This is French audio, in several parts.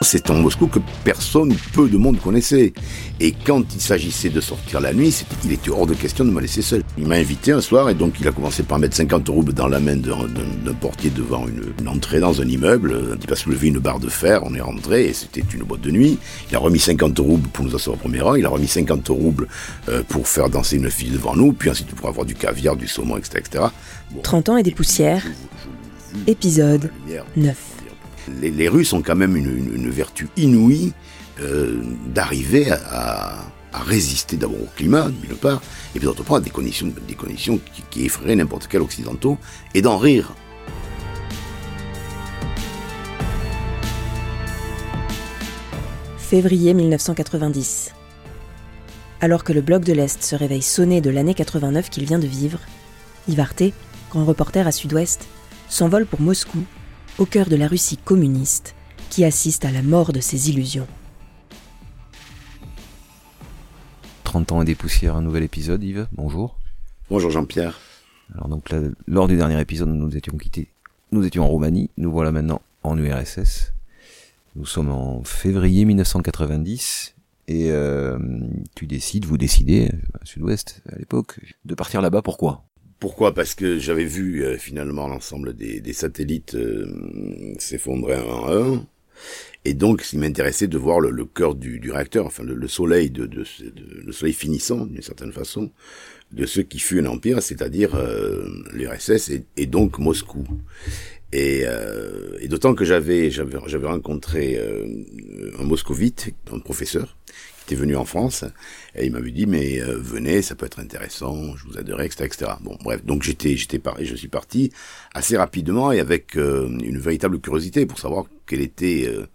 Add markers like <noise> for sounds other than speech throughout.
C'est en Moscou que personne, peu de monde connaissait. Et quand il s'agissait de sortir la nuit, il était hors de question de me laisser seul. Il m'a invité un soir et donc il a commencé par mettre 50 roubles dans la main d'un portier devant une, entrée dans un immeuble. Il a soulevé une barre de fer, on est rentré et c'était une boîte de nuit. Il a remis 50 roubles pour nous asseoir au premier rang, il a remis 50 roubles euh, pour faire danser une fille devant nous, puis ensuite pour avoir du caviar, du saumon, etc. etc. 30 ans et des poussières, épisode 9 les, Russes ont quand même une, vertu inouïe euh, d'arriver à, résister d'abord au climat, d'une part, et puis d'autre part à des conditions, des conditions qui, qui effraieraient n'importe quel occidentaux, et d'en rire. Février 1990. Alors que le bloc de l'Est se réveille sonné de l'année 89 qu'il vient de vivre, Yves grand reporter à Sud-Ouest, s'envole pour Moscou au cœur de la Russie communiste, qui assiste à la mort de ses illusions. 30 ans et des poussières, un nouvel épisode, Yves, bonjour. Bonjour Jean-Pierre. Alors donc lors du dernier épisode, nous étions quittés, nous étions en Roumanie, nous voilà maintenant en URSS. Nous sommes en février 1990 et euh, tu décides, vous décidez, Sud-Ouest à l'époque, de partir là-bas. Pourquoi? Pourquoi? Parce que j'avais vu euh, finalement l'ensemble des, satellites euh, s'effondrer un à un. Et donc, il m'intéressait de voir le, le cœur du, du, réacteur, enfin le, le soleil, de, de, le soleil finissant d'une certaine façon, de ce qui fut un empire, c'est-à-dire euh, l'URSS et, donc Moscou. Et, euh, et d'autant que j'avais j'avais rencontré un moscovite, un professeur, venu en France et il m'avait dit mais euh, venez, ça peut être intéressant, je vous aiderai, etc., etc. Bon, bref, donc j'étais, j'étais pareil, je suis parti assez rapidement et avec euh, une véritable curiosité pour savoir quel était euh,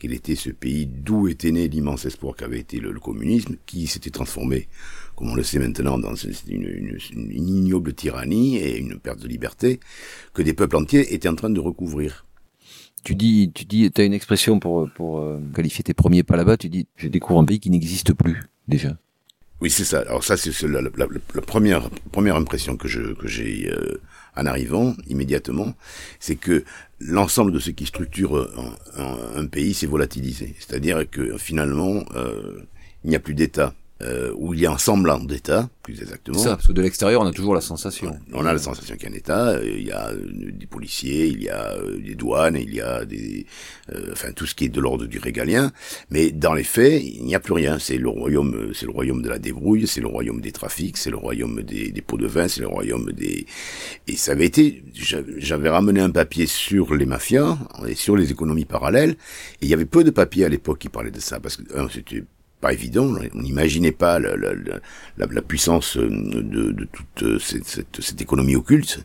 quel était ce pays, d'où était né l'immense espoir qu'avait été le, communisme, qui s'était transformé, comme on le sait maintenant, dans une, ignoble tyrannie et une perte de liberté que des peuples entiers étaient en train de recouvrir. Tu dis, tu dis, t'as une expression pour pour euh, qualifier tes premiers pas là-bas. Tu dis, je découvre un pays qui n'existe plus déjà. Oui, c'est ça. Alors ça, c'est la, la, la, première première impression que je que j'ai euh, en arrivant immédiatement, c'est que l'ensemble de ce qui structure un, un, pays s'est volatilisé. C'est-à-dire que finalement, euh, il n'y a plus d'État euh, où il y a un semblant d'État, plus exactement. Ça, parce que de l'extérieur, on a toujours la sensation. On a la sensation qu'il y a un État. Euh, il y a euh, des policiers, il y a euh, des douanes, il y a des, enfin tout ce qui est de l'ordre du régalien. Mais dans les faits, il n'y a plus rien. C'est le royaume, c'est le royaume de la débrouille, c'est le royaume des trafics, c'est le royaume des, des pots de vin, c'est le royaume des. Et ça avait été. J'avais ramené un papier sur les mafias et sur les économies parallèles. Et il y avait peu de papiers à l'époque qui parlaient de ça parce que c'était pas évident. On n'imaginait pas la, puissance euh, de, toute euh, cette, économie occulte,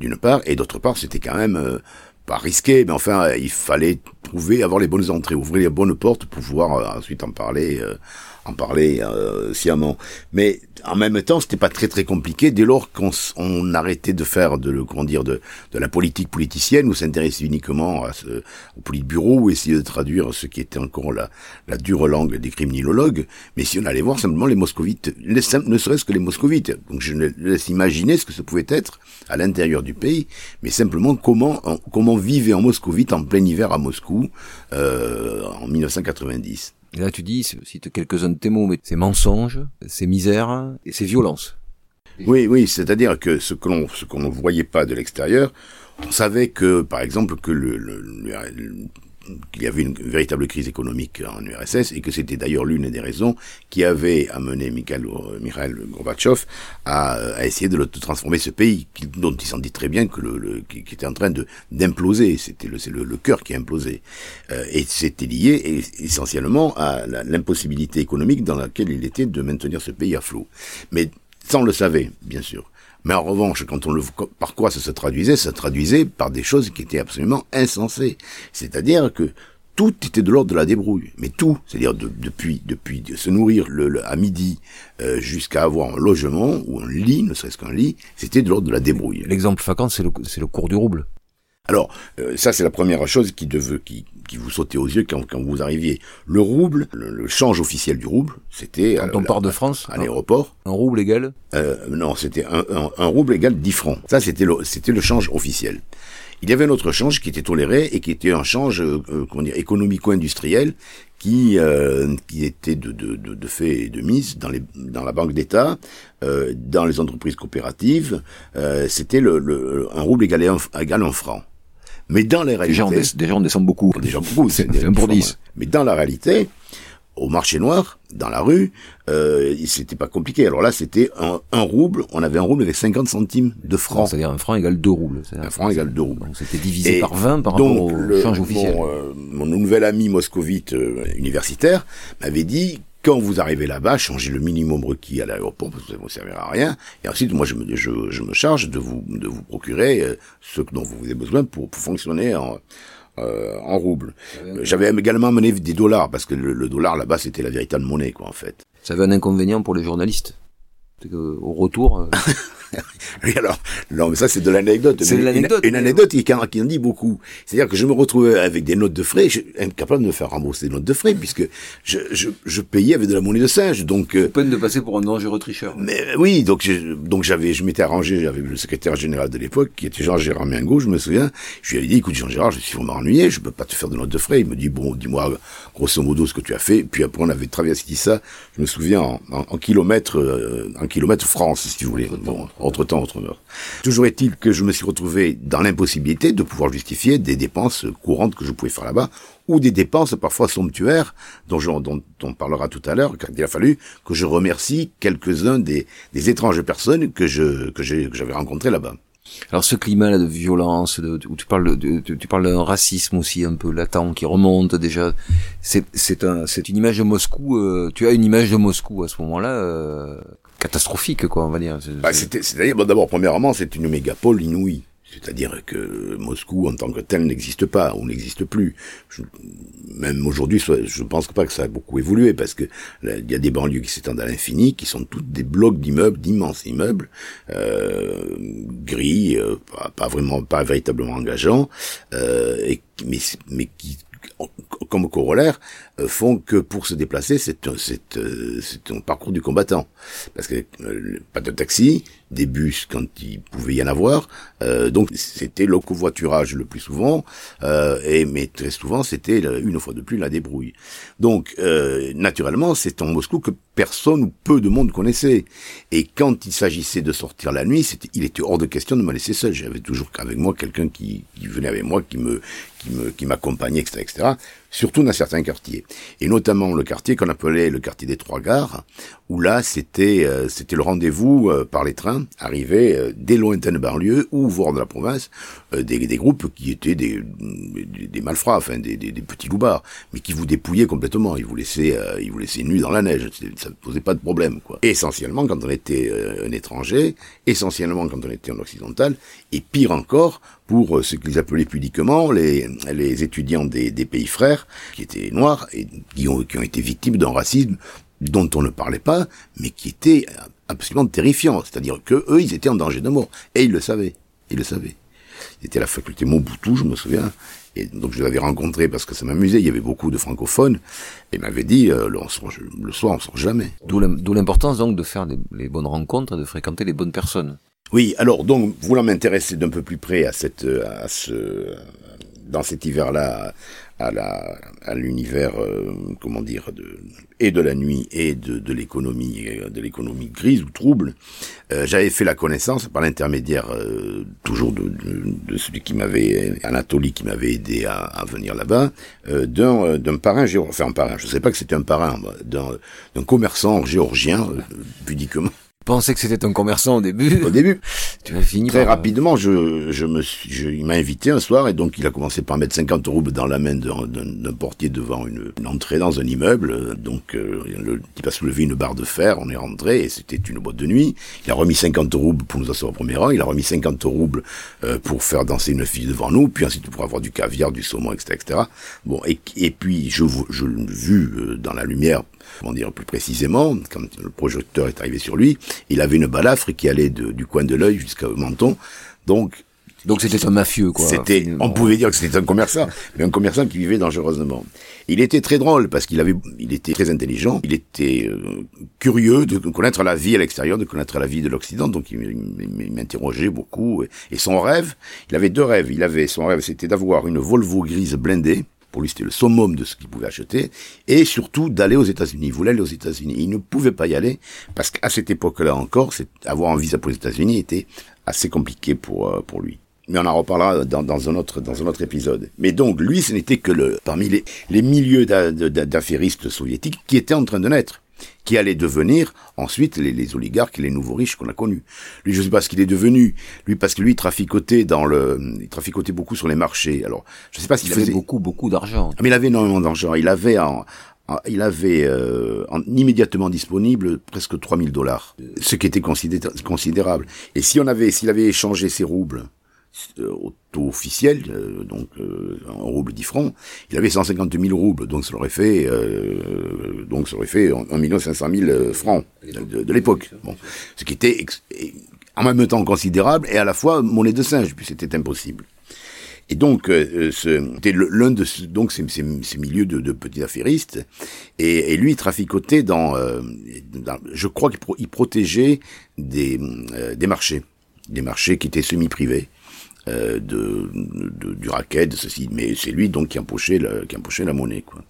d'une part, et d'autre part, c'était quand même euh, pas risqué, mais enfin, il fallait trouver, avoir les bonnes entrées, ouvrir les bonnes portes pour pouvoir ensuite en parler en parler euh, sciemment. Mais en même temps, c'était pas très très compliqué dès lors qu'on on arrêtait de faire de le comment dire de, de la politique politicienne ou s'intéresser uniquement à ce, au politburo ou essayer de traduire ce qui était encore la, la dure langue des criminologues. Mais si on allait voir simplement les moscovites, les, ne serait-ce que les moscovites. Donc je laisse imaginer ce que ça pouvait être à l'intérieur du pays, mais simplement comment comment vivait en moscovite en plein hiver à Moscou euh, en 1990. Et là, tu dis, cite quelques-uns de tes mots, mais c'est mensonges, c'est misère et c'est violence. Oui, oui, c'est-à-dire que ce qu'on ne voyait pas de l'extérieur, on savait que, par exemple, que le, qu'il y avait une véritable crise économique en URSS et que c'était d'ailleurs l'une des raisons qui avait amené Mikhail, Mikhail Gorbatchev à, à, essayer de, transformer ce pays dont il s'en dit très bien que qui, était en train de d'imploser. C'était le le, cœur qui a implosé. Euh, et c'était lié essentiellement à l'impossibilité économique dans laquelle il était de maintenir ce pays à flot. Mais on le savait bien sûr mais en revanche, quand on le, par quoi ça se traduisait Ça se traduisait par des choses qui étaient absolument insensées. C'est-à-dire que tout était de l'ordre de la débrouille, mais tout, c'est-à-dire de, depuis depuis de se nourrir le, à midi euh, jusqu'à avoir un logement ou un lit, ne serait-ce qu'un lit, c'était de l'ordre de la débrouille. L'exemple fréquent, c'est le c'est le cours du rouble. Alors euh, ça c'est la première chose qui devait qui qui vous sautait aux yeux quand, quand vous arriviez. Le rouble, le, change officiel du rouble, c'était... Quand on part de France À l'aéroport. Un rouble égal euh, Non, c'était un, un, un, rouble égal 10 francs. Ça, c'était le, c'était le change officiel. il y avait un autre change qui était toléré et qui était un change euh, euh, comment dire, économico-industriel qui, euh, qui était de, de, de, de, fait et de mise dans, les, dans la banque d'État, euh, dans les entreprises coopératives. Euh, C'était le, le, un rouble égal à un, égal à un franc. Mais dans les réalités... Déjà, on, des, déjà, on descend beaucoup. Déjà beaucoup. C'est un pour 10. Mais dans la réalité, au marché noir, dans la rue, euh, c'était pas compliqué. Alors là, c'était un, un, rouble, on avait un rouble avec 50 centimes de francs. C'est-à-dire un franc égale deux roubles. Un franc égale deux roubles. Donc c'était divisé Et par 20 par rapport au le, change officiel. Mon, euh, mon nouvel ami moscovite euh, universitaire m'avait dit quand vous arrivez là-bas, changez le minimum requis à l'aéroport parce que ça ne vous servira à rien. Et ensuite, moi, je me, je, je me charge de vous, de vous procurer euh, ce dont vous avez besoin pour, pour fonctionner en, euh, en roubles. J'avais également amené des dollars parce que le, le dollar là-bas c'était la véritable monnaie quoi en fait. Ça avait un inconvénient pour les journalistes. Au retour. Euh... <laughs> oui, alors, non, mais ça, c'est de l'anecdote. C'est l'anecdote. Une, une, anecdote qui, qui en dit beaucoup. C'est-à-dire que je me retrouvais avec des notes de frais, je, incapable de me faire rembourser des notes de frais, puisque je, je, je payais avec de la monnaie de singe, donc. Euh, peine de passer pour un dangereux tricheur. Mais oui, donc, je, donc j'avais, je m'étais arrangé avec le secrétaire général de l'époque, qui était Jean-Gérard Mingo, je me souviens. Je lui avais dit, écoute, Jean-Gérard, je suis vraiment ennuyé, je peux pas te faire de notes de frais. Il me dit, bon, dis-moi, grosso modo, ce que tu as fait. Puis après, on avait traversé ça, je me souviens, en, en, en kilomètres, euh, en kilomètres France, si tu voulais. Bon, entre-temps, entre Toujours est-il que je me suis retrouvé dans l'impossibilité de pouvoir justifier des dépenses courantes que je pouvais faire là-bas, ou des dépenses parfois somptuaires, dont, on parlera tout à l'heure, car il a fallu que je remercie quelques-uns des, étranges personnes que j'avais rencontrées là-bas. Alors ce climat-là de violence, de, où tu parles de, de tu parles d'un racisme aussi un peu latent qui remonte déjà. C'est c'est un c'est une image de Moscou. Euh, tu as une image de Moscou à ce moment-là euh, catastrophique quoi, on va dire. Bah, c'était c'est-à-dire bon, d'abord premièrement c'est une mégapole inouïe. C'est-à-dire que Moscou en tant que tel n'existe pas ou n'existe plus. Même aujourd'hui, je pense pas que ça a beaucoup évolué parce que il y a des banlieues qui s'étendent à l'infini, qui sont toutes des blocs d'immeubles, d'immenses immeubles, euh, gris, euh, pas, vraiment, pas véritablement engageants, euh, mais, qui comme corollaire, euh, font que pour se déplacer, c'est un, c'est, euh, un parcours du combattant. Parce que euh, pas de taxi, des bus quand il pouvait y en avoir, euh, donc c'était le covoiturage le plus souvent, et mais très souvent c'était une fois de plus la débrouille. Donc naturellement, c'est en Moscou que personne ou peu de monde connaissait. Et quand il s'agissait de sortir la nuit, c'était, il était hors de question de me laisser seul. J'avais toujours avec moi quelqu'un qui, qui venait avec moi, qui me, qui me, qui m'accompagnait, etc., etc surtout dans certains quartiers, et notamment le quartier qu'on appelait le quartier des Trois Gares, où là c'était euh, c'était le rendez-vous euh, par les trains arrivés euh, des lointaines banlieues ou voire de la province, des, groupes qui étaient des, malfrats, enfin des, des, petits loupards, mais qui vous dépouillaient complètement, ils vous laissaient ils vous laissaient nus dans la neige, ça ne posait pas de problème quoi. essentiellement quand on était un étranger, essentiellement quand on était en occidental, et pire encore pour ce qu'ils appelaient pudiquement les, les étudiants des, des, pays frères, qui étaient noirs et qui ont, qui ont été victimes d'un racisme dont on ne parlait pas, mais qui était absolument terrifiant. C'est-à-dire que eux, ils étaient en danger de mort. Et ils le savaient. Ils le savaient. C'était la faculté Montboutou, je me souviens. Et donc je l'avais rencontré parce que ça m'amusait. Il y avait beaucoup de francophones. Et m'avait dit, euh, le, soir, on sort jamais. D'où l'importance donc de faire des, les bonnes rencontres et de fréquenter les bonnes personnes. Oui, alors donc voulant m'intéresser d'un peu plus près à cette, à ce, dans cet hiver-là, à la à l'univers euh, comment dire de et de la nuit et de, de l'économie de l'économie grise ou trouble euh, j'avais fait la connaissance par l'intermédiaire euh, toujours de, celui qui m'avait Anatolie qui m'avait aidé à, venir là-bas euh, d'un d'un parrain géorgien enfin un parrain je sais pas que c'était un parrain d'un d'un commerçant géorgien euh, pudiquement pensais que c'était un commerçant au début. Au début. <laughs> tu as fini Très par... rapidement, je, je me suis, je, il m'a invité un soir et donc il a commencé par mettre 50 roubles dans la main d'un portier devant une, une, entrée dans un immeuble. Donc, euh, le type a soulevé une barre de fer, on est rentré et c'était une boîte de nuit. Il a remis 50 roubles pour nous asseoir au premier rang, il a remis 50 roubles euh, pour faire danser une fille devant nous, puis ensuite pour avoir du caviar, du saumon, etc., etc. Bon, et, et puis je, je l'ai vu euh, dans la lumière comment dire plus précisément, quand le projecteur est arrivé sur lui, il avait une balafre qui allait de, du coin de l'œil jusqu'au menton. Donc, Donc c'était un mafieux, quoi. C'était, on pouvait dire que c'était un commerçant, mais un commerçant qui vivait dangereusement. Il était très drôle parce qu'il avait, il était très intelligent, il était euh, curieux de connaître la vie à l'extérieur, de connaître la vie de l'Occident, donc il m'interrogeait beaucoup. Et son rêve, il avait deux rêves. Il avait son rêve, c'était d'avoir une Volvo grise blindée. Pour lui, c'était le summum de ce qu'il pouvait acheter. Et surtout, d'aller aux États-Unis. Il voulait aller aux États-Unis. Il ne pouvait pas y aller parce qu'à cette époque-là encore, avoir un visa pour les États-Unis était assez compliqué pour, euh, lui. Mais on en reparlera dans, un autre, épisode. Mais donc, lui, ce n'était que le, parmi les, milieux d'a- d'a- d'affairistes soviétiques qui étaient en train de naître, qui allaient devenir ensuite les, les oligarques et les nouveaux riches qu'on a connus. Lui, je sais pas ce qu'il est devenu. Lui, parce que lui, il traficotait dans le, il traficotait beaucoup sur les marchés. Alors, je sais pas s'il Il avait faisait beaucoup, beaucoup d'argent. ah, mais il avait énormément d'argent. Il avait en, il avait euh, en- immédiatement disponible presque 3000 dollars, ce qui était considé- considérable. Et si on avait, s'il avait échangé ses roubles au taux officiel, euh, donc euh, en roubles 10 francs, il avait 150 000 roubles, donc ça aurait fait, euh, donc ça aurait fait 1 500 000 francs de, de l'époque. Bon, ce qui était en même temps considérable et à la fois monnaie de singe, puis c'était impossible. Et donc, euh, c'était l'un de ce- donc ces, ces, ces milieux de, de petits affairistes, et, et lui il traficotait dans, euh, dans- je crois qu'il pro- il protégeait des, euh, des marchés, des marchés qui étaient semi-privés. Euh, de, de- du racket, de ceci, mais c'est lui donc qui empochait, le, qui empochait la monnaie, quoi.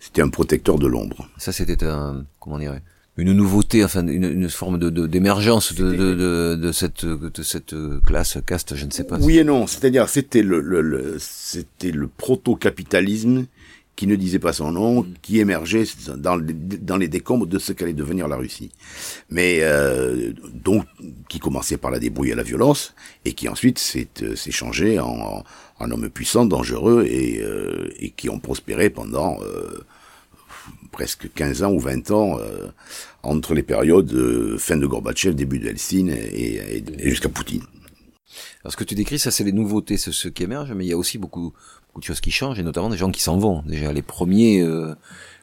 C'était un protecteur de l'ombre. Ça, c'était un, comment dire, une nouveauté, enfin, une, une forme de, de- d'émergence de, de, de, de cette, de cette classe, caste, je ne sais pas. Oui et non, c'est-à-dire c'était le, le, le- c'était le proto-capitalisme qui ne disait pas son nom, qui émergeait dans, les- dans les décombres de ce qu'allait devenir la Russie. Mais euh, donc qui commençait par la débrouille et la violence et qui ensuite s'est euh, changé en, en, hommes puissants, dangereux et, euh, et qui ont prospéré pendant presque 15 ans ou 20 ans entre les périodes fin de Gorbatchev, début de Helsinki et, et- et jusqu'à Poutine. Alors, ce que tu décris, ça, c'est les nouveautés, c'est ce qui émerge, mais il y a aussi beaucoup, beaucoup de choses qui changent, et notamment des gens qui s'en vont. Déjà, les premiers, euh,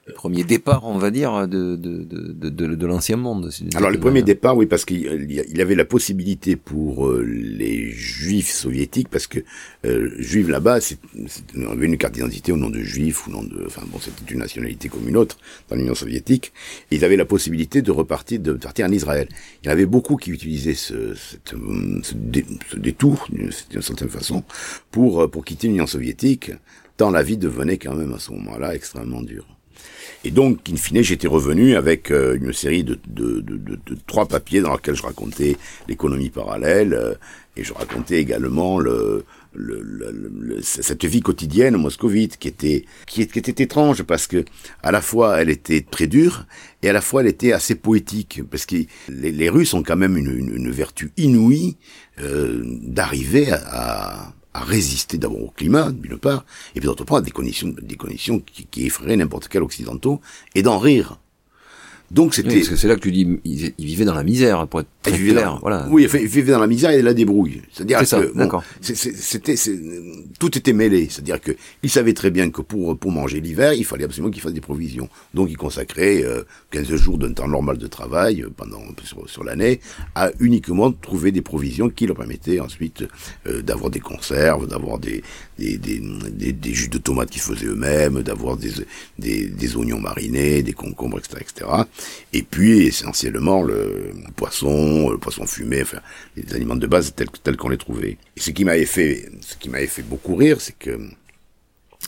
les premiers départs, on va dire, de, de, de, de, de, l'ancien monde. Alors, le premier départ, oui, parce qu'il avait la possibilité pour euh, les juifs soviétiques, parce que euh, juifs là-bas, on avait une carte d'identité au nom de juif, ou nom de, enfin bon, c'était une nationalité comme une autre dans l'Union soviétique. Et ils avaient la possibilité de repartir, de partir en Israël. Il y en avait beaucoup qui utilisaient ce, cette, ce, dé- ce détour, d'une d'une certaine façon, pour euh, pour quitter l'Union soviétique, tant la vie devenait quand même à ce moment-là extrêmement dure. Et donc, in fine, j'étais revenu avec euh, une série de, trois papiers dans lesquels je racontais l'économie parallèle euh, et je racontais également le, le, le- le- cette vie quotidienne moscovite qui était étrange parce que à la fois elle était très dure et à la fois elle était assez poétique parce que les, Russes ont quand même une, vertu inouïe euh, d'arriver à à résister d'abord au climat, d'une part, et puis d'autre part à des conditions, des conditions qui, qui effraieraient n'importe quel occidentaux, et d'en rire. Donc Oui, c'était... parce que c'est là que tu dis, ils, ils vivaient dans la misère, pour être très vivaient clair. dans- Voilà. Oui, ils vivaient dans la misère et la débrouille. C'est-à-dire que bon, c'était tout était mêlé. C'est-à-dire que ils savaient très bien que pour pour manger l'hiver, il fallait absolument qu'ils fassent des provisions. Donc ils consacraient euh, 15 jours d'un temps normal de travail euh, pendant sur, sur l'année à uniquement trouver des provisions qui leur permettaient ensuite euh, d'avoir des conserves, d'avoir des des, des, des, des jus de tomates qu'ils faisaient eux-mêmes, d'avoir des, des des oignons marinés, des concombres, etc., etc. Et puis essentiellement le poisson, le poisson fumé, enfin les aliments de base tels, tels qu'on les trouvait. Et ce qui m'avait fait, ce qui m'avait fait beaucoup rire, c'est que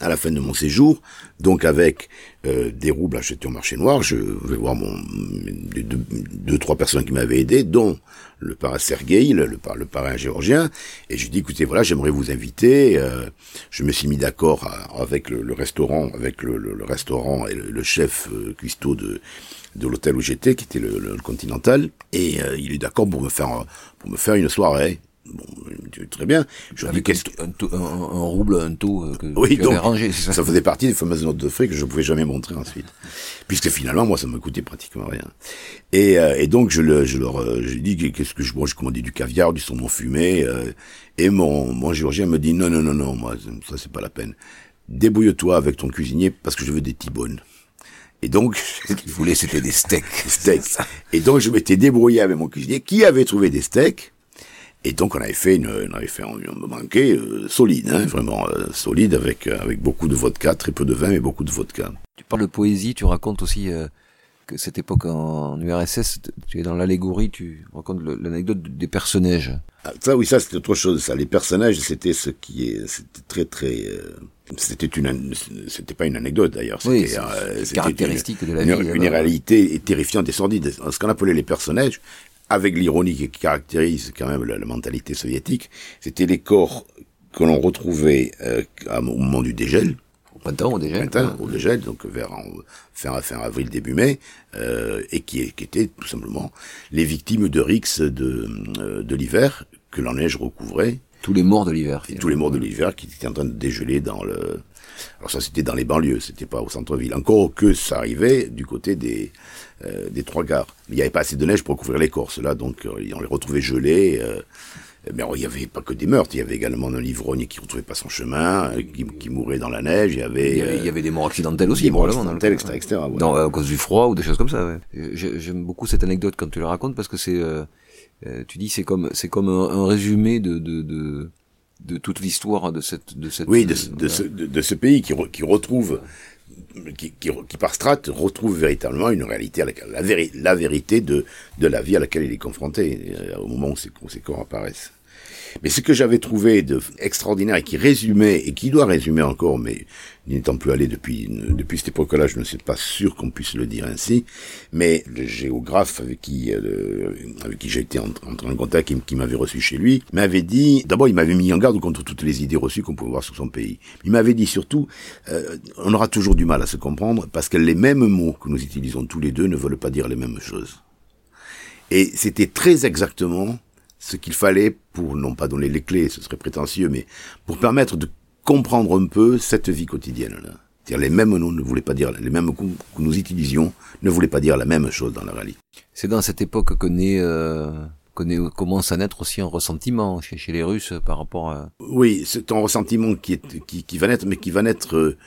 à la fin de mon séjour, donc avec euh, des roubles achetés au marché noir, je vais voir mon deux, deux, deux, trois personnes qui m'avaient aidé, dont le parrain Sergueï, le, le, par- le parrain géorgien, et je dis écoutez voilà j'aimerais vous inviter. euh, je me suis mis d'accord à- avec le, restaurant, avec le, restaurant et le, chef euh, cuistot de de l'hôtel où j'étais, qui était le, le Continental, et euh, il est d'accord pour me faire pour me faire une soirée. Bon, il me dit, très bien. Je dis Avec qu'est-ce un, taux- un, un rouble, un taux euh, que oui, tu donc, avais rangé, ça ça faisait partie des fameuses notes de frais que je ne pouvais jamais montrer ensuite. Puisque finalement, moi, ça me coûtait pratiquement rien. Et, euh, et donc, je, le, je leur euh, j'ai dit, qu'est-ce que je mange Je commandais du caviar, du saumon fumé. euh, et mon, mon géorgien me dit, non, non, non, non, moi, ça, c'est pas la peine. Débrouille-toi avec ton cuisinier parce que je veux des tibones. Et donc, <laughs> Ce qu'il voulait, c'était des steaks. <laughs> steaks. Et donc, je m'étais débrouillé avec mon cuisinier qui avait trouvé des steaks. Et donc on avait fait une, on avait fait un, banquet euh, solide, hein, vraiment euh, solide, avec avec beaucoup de vodka, très peu de vin, mais beaucoup de vodka. Tu parles de poésie, tu racontes aussi que cette époque en, URSS, tu es dans l'allégorie, tu racontes l'anecdote des personnages. Ah, ça oui, ça c'était autre chose. Ça, les personnages, c'était ce qui est, c'était très très. c'était une, c'était pas une anecdote d'ailleurs. Oui, c'est caractéristique de la vie. Une, une réalité terrifiante et sordide. Ce qu'on appelait les personnages, avec l'ironie qui caractérise quand même la, mentalité soviétique, c'était les corps que l'on retrouvait euh, au moment du dégel. Au printemps, au dégel. au dégel, donc vers fin, fin avril, début mai, euh, et qui, qui, étaient tout simplement les victimes de rix de, euh, de l'hiver que la neige recouvrait. Tous les morts de l'hiver. Tous les morts de l'hiver qui étaient en train de dégeler dans le... Alors ça, c'était dans les banlieues, c'était pas au centre-ville. Encore que ça arrivait du côté des, euh, des trois gares. Mais il n'y avait pas assez de neige pour couvrir les Corses, là, donc euh, on les retrouvait gelés. Euh, mais il n'y avait pas que des meurtres, il y avait également un ivrogne qui ne retrouvait pas son chemin, qui, mourait dans la neige, il y avait... Il y avait, des morts accidentelles aussi, des morts accidentelles, etc. etc. à cause du froid ou des choses comme ça, ouais. J'aime beaucoup cette anecdote quand tu la racontes parce que c'est... tu dis c'est comme c'est comme un, résumé de, de, de de toute l'histoire de cette de cette oui de, de, ce, de, ce pays qui, qui retrouve qui, qui, qui, par strate retrouve véritablement une réalité, la, la, la, vérité de, de la vie à laquelle il est confronté euh, au moment où ces, où ces corps apparaissent. Mais ce que j'avais trouvé de extraordinaire et qui résumait, et qui doit résumer encore, mais n'étant plus allé depuis, depuis cette époque-là, je ne suis pas sûr qu'on puisse le dire ainsi, mais le géographe avec qui, euh, avec qui j'ai été entré en contact, qui, qui m'avait reçu chez lui, m'avait dit, d'abord il m'avait mis en garde contre toutes les idées reçues qu'on pouvait voir sur son pays. Il m'avait dit surtout, euh, on aura toujours du mal à se comprendre parce que les mêmes mots que nous utilisons tous les deux ne veulent pas dire les mêmes choses. Et c'était très exactement ce qu'il fallait pour, non pas donner les clés, ce serait prétentieux, mais pour permettre de comprendre un peu cette vie quotidienne-là. C'est-à-dire les mêmes noms ne voulaient pas dire, les mêmes coups que nous utilisions ne voulaient pas dire la même chose dans la réalité. C'est dans cette époque que naît, euh, commence à naître aussi un ressentiment chez, chez les Russes par rapport à... Oui, c'est un ressentiment qui, est, qui, qui va naître, mais qui va naître euh,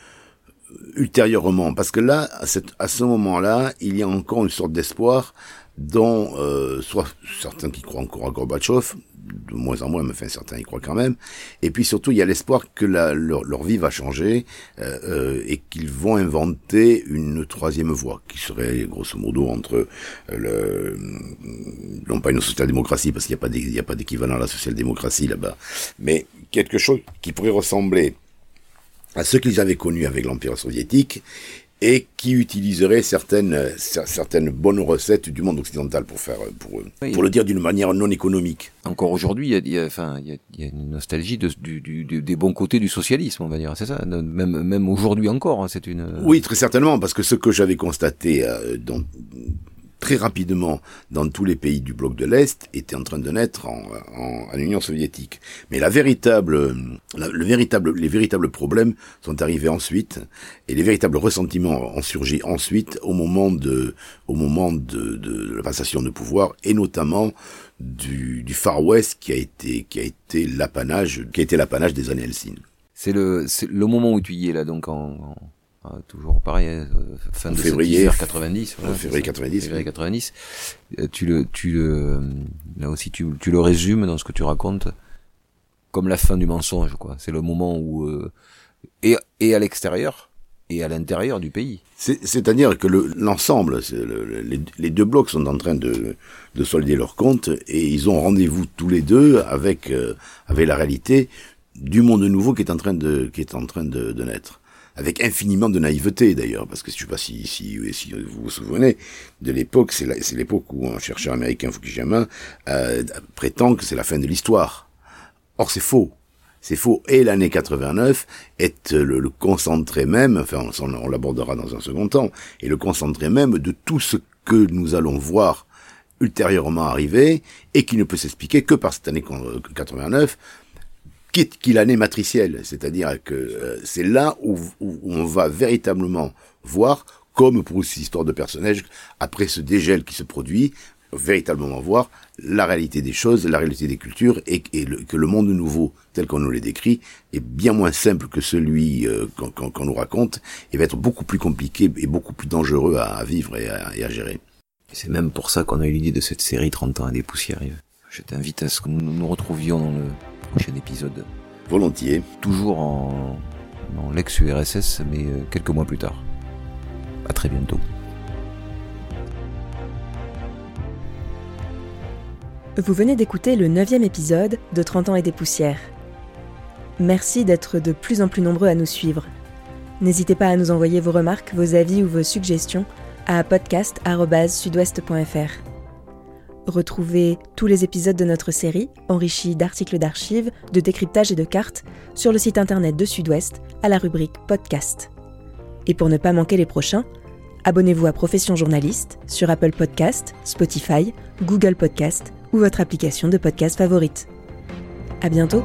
ultérieurement. Parce que là, à, cette, à ce moment-là, il y a encore une sorte d'espoir dont euh, soit certains qui croient encore à Gorbatchev, de moins en moins, mais enfin certains y croient quand même. Et puis surtout, il y a l'espoir que leur, vie va changer euh, euh, et qu'ils vont inventer une troisième voie qui serait grosso modo entre le non pas une social-démocratie parce qu'il n'y a pas d'équivalent à la social-démocratie là-bas, mais quelque chose qui pourrait ressembler à ce qu'ils avaient connu avec l'Empire soviétique et qui utiliserait certaines, certaines bonnes recettes du monde occidental pour faire, pour, pour le dire d'une manière non économique. Encore aujourd'hui, il y a, enfin, il y a, une nostalgie de, du, du, des bons côtés du socialisme, on va dire, c'est ça. Même, même aujourd'hui encore, hein, c'est une. Oui, très certainement, parce que ce que j'avais constaté euh, dans très rapidement dans tous les pays du bloc de l'Est était en train de naître en, Union soviétique. Mais les véritables problèmes sont arrivés ensuite, et les véritables ressentiments ont surgi ensuite au moment de, la passation de pouvoir, et notamment du, Far West qui a été, l'apanage, des années Helsinki. C'est le moment où tu y es là, donc en ah, toujours pareil, euh, fin de février 90. Voilà, février 90. Février 90. Euh, tu le, tu le, là aussi tu, tu le résumes dans ce que tu racontes comme la fin du mensonge, quoi. C'est le moment où euh, et, et à l'extérieur et à l'intérieur du pays. C'est-à-dire que l'ensemble, les, deux blocs sont en train de, de solder leurs comptes et ils ont rendez-vous tous les deux avec avec la réalité du monde nouveau qui est en train de qui est en train de, de naître avec infiniment de naïveté d'ailleurs, parce que je sais pas si, si, si vous vous souvenez de l'époque, c'est l'époque où un chercheur américain, Fukuyama, euh, prétend que c'est la fin de l'histoire. Or c'est faux. C'est faux. Et l'année 89 est le, le, concentré même, enfin on, on l'abordera dans un second temps, et le concentré même de tout ce que nous allons voir ultérieurement arriver et qui ne peut s'expliquer que par cette année 89 qu'il l'année matricielle, c'est-à-dire que euh, c'est là où, on va véritablement voir, comme pour cette histoire de personnage, après ce dégel qui se produit, véritablement voir la réalité des choses, la réalité des cultures, et, que le monde nouveau, tel qu'on nous l'a décrit, est bien moins simple que celui euh, qu'on nous raconte, et va être beaucoup plus compliqué et beaucoup plus dangereux à, vivre et à, gérer. C'est même pour ça qu'on a eu l'idée de cette série 30 ans à des poussières je t'invite à ce que nous nous retrouvions dans le prochain épisode. Volontiers. Toujours en, en l'ex-URSS, mais euh, quelques mois plus tard. À très bientôt. Vous venez d'écouter le neuvième épisode de 30 ans et des poussières. Merci d'être de plus en plus nombreux à nous suivre. N'hésitez pas à nous envoyer vos remarques, vos avis ou vos suggestions à podcast.sudouest.fr. Retrouvez tous les épisodes de notre série, enrichis d'articles d'archives, de décryptage et de cartes, sur le site internet de Sud-Ouest à la rubrique Podcast. Et pour ne pas manquer les prochains, abonnez-vous à Profession Journaliste sur Apple Podcast, Spotify, Google Podcast ou votre application de podcast favorite. À bientôt!